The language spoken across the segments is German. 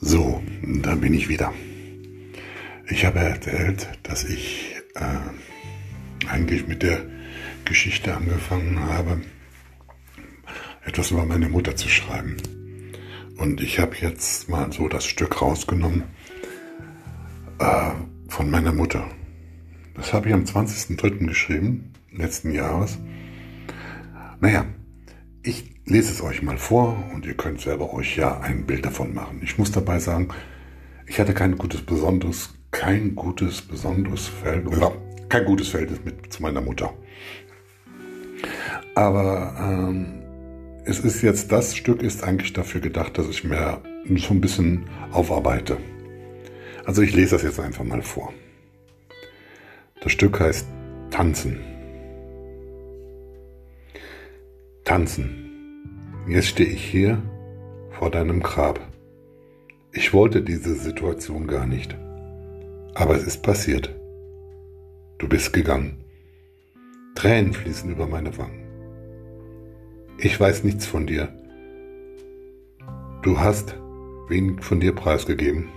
So, da bin ich wieder. Ich habe erzählt, dass ich äh, eigentlich mit der Geschichte angefangen habe, etwas über meine Mutter zu schreiben. Und ich habe jetzt mal so das Stück rausgenommen äh, von meiner Mutter. Das habe ich am 20.03. geschrieben, letzten Jahres. Naja, ich lese es euch mal vor und ihr könnt selber euch ja ein Bild davon machen. Ich muss dabei sagen, ich hatte kein gutes besonderes, kein gutes besonderes Verhältnis, kein gutes Verhältnis mit zu meiner Mutter. Aber ähm, es ist jetzt, das Stück ist eigentlich dafür gedacht, dass ich mir so ein bisschen aufarbeite. Also ich lese das jetzt einfach mal vor. Das Stück heißt Tanzen. Tanzen. Jetzt stehe ich hier vor deinem Grab. Ich wollte diese Situation gar nicht. Aber es ist passiert. Du bist gegangen. Tränen fließen über meine Wangen. Ich weiß nichts von dir. Du hast wenig von dir preisgegeben.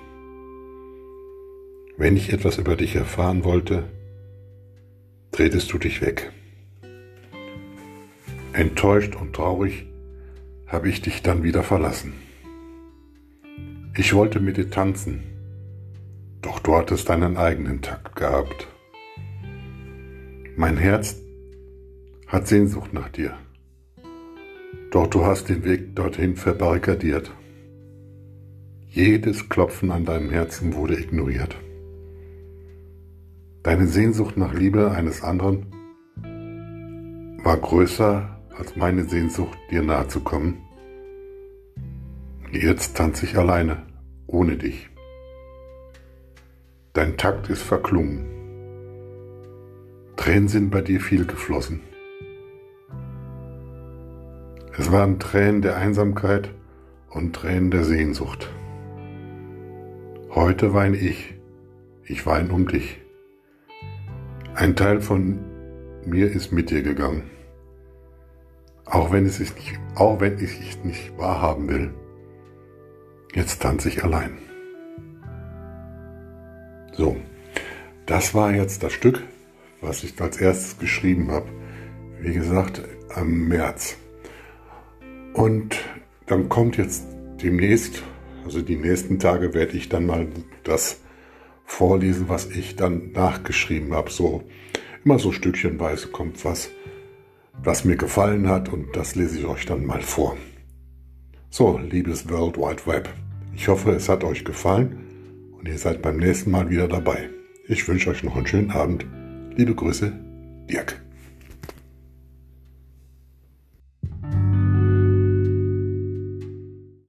Wenn ich etwas über dich erfahren wollte, drehtest du dich weg. Enttäuscht und traurig habe ich dich dann wieder verlassen. Ich wollte mit dir tanzen, doch du hattest deinen eigenen Takt gehabt. Mein Herz hat Sehnsucht nach dir, doch du hast den Weg dorthin verbarrikadiert. Jedes Klopfen an deinem Herzen wurde ignoriert. Deine Sehnsucht nach Liebe eines anderen war größer als meine Sehnsucht, dir nahe zu kommen. Jetzt tanze ich alleine, ohne dich. Dein Takt ist verklungen. Tränen sind bei dir viel geflossen. Es waren Tränen der Einsamkeit und Tränen der Sehnsucht. Heute weine ich, ich weine um dich. Ein Teil von mir ist mit dir gegangen. Auch wenn, es nicht, auch wenn ich es nicht wahrhaben will. Jetzt tanze ich allein. So, das war jetzt das Stück, was ich als erstes geschrieben habe. Wie gesagt, am März. Und dann kommt jetzt demnächst, also die nächsten Tage werde ich dann mal das vorlesen, was ich dann nachgeschrieben habe. So immer so stückchenweise kommt was was mir gefallen hat und das lese ich euch dann mal vor. So, liebes World Wide Web, ich hoffe, es hat euch gefallen und ihr seid beim nächsten Mal wieder dabei. Ich wünsche euch noch einen schönen Abend. Liebe Grüße, Dirk.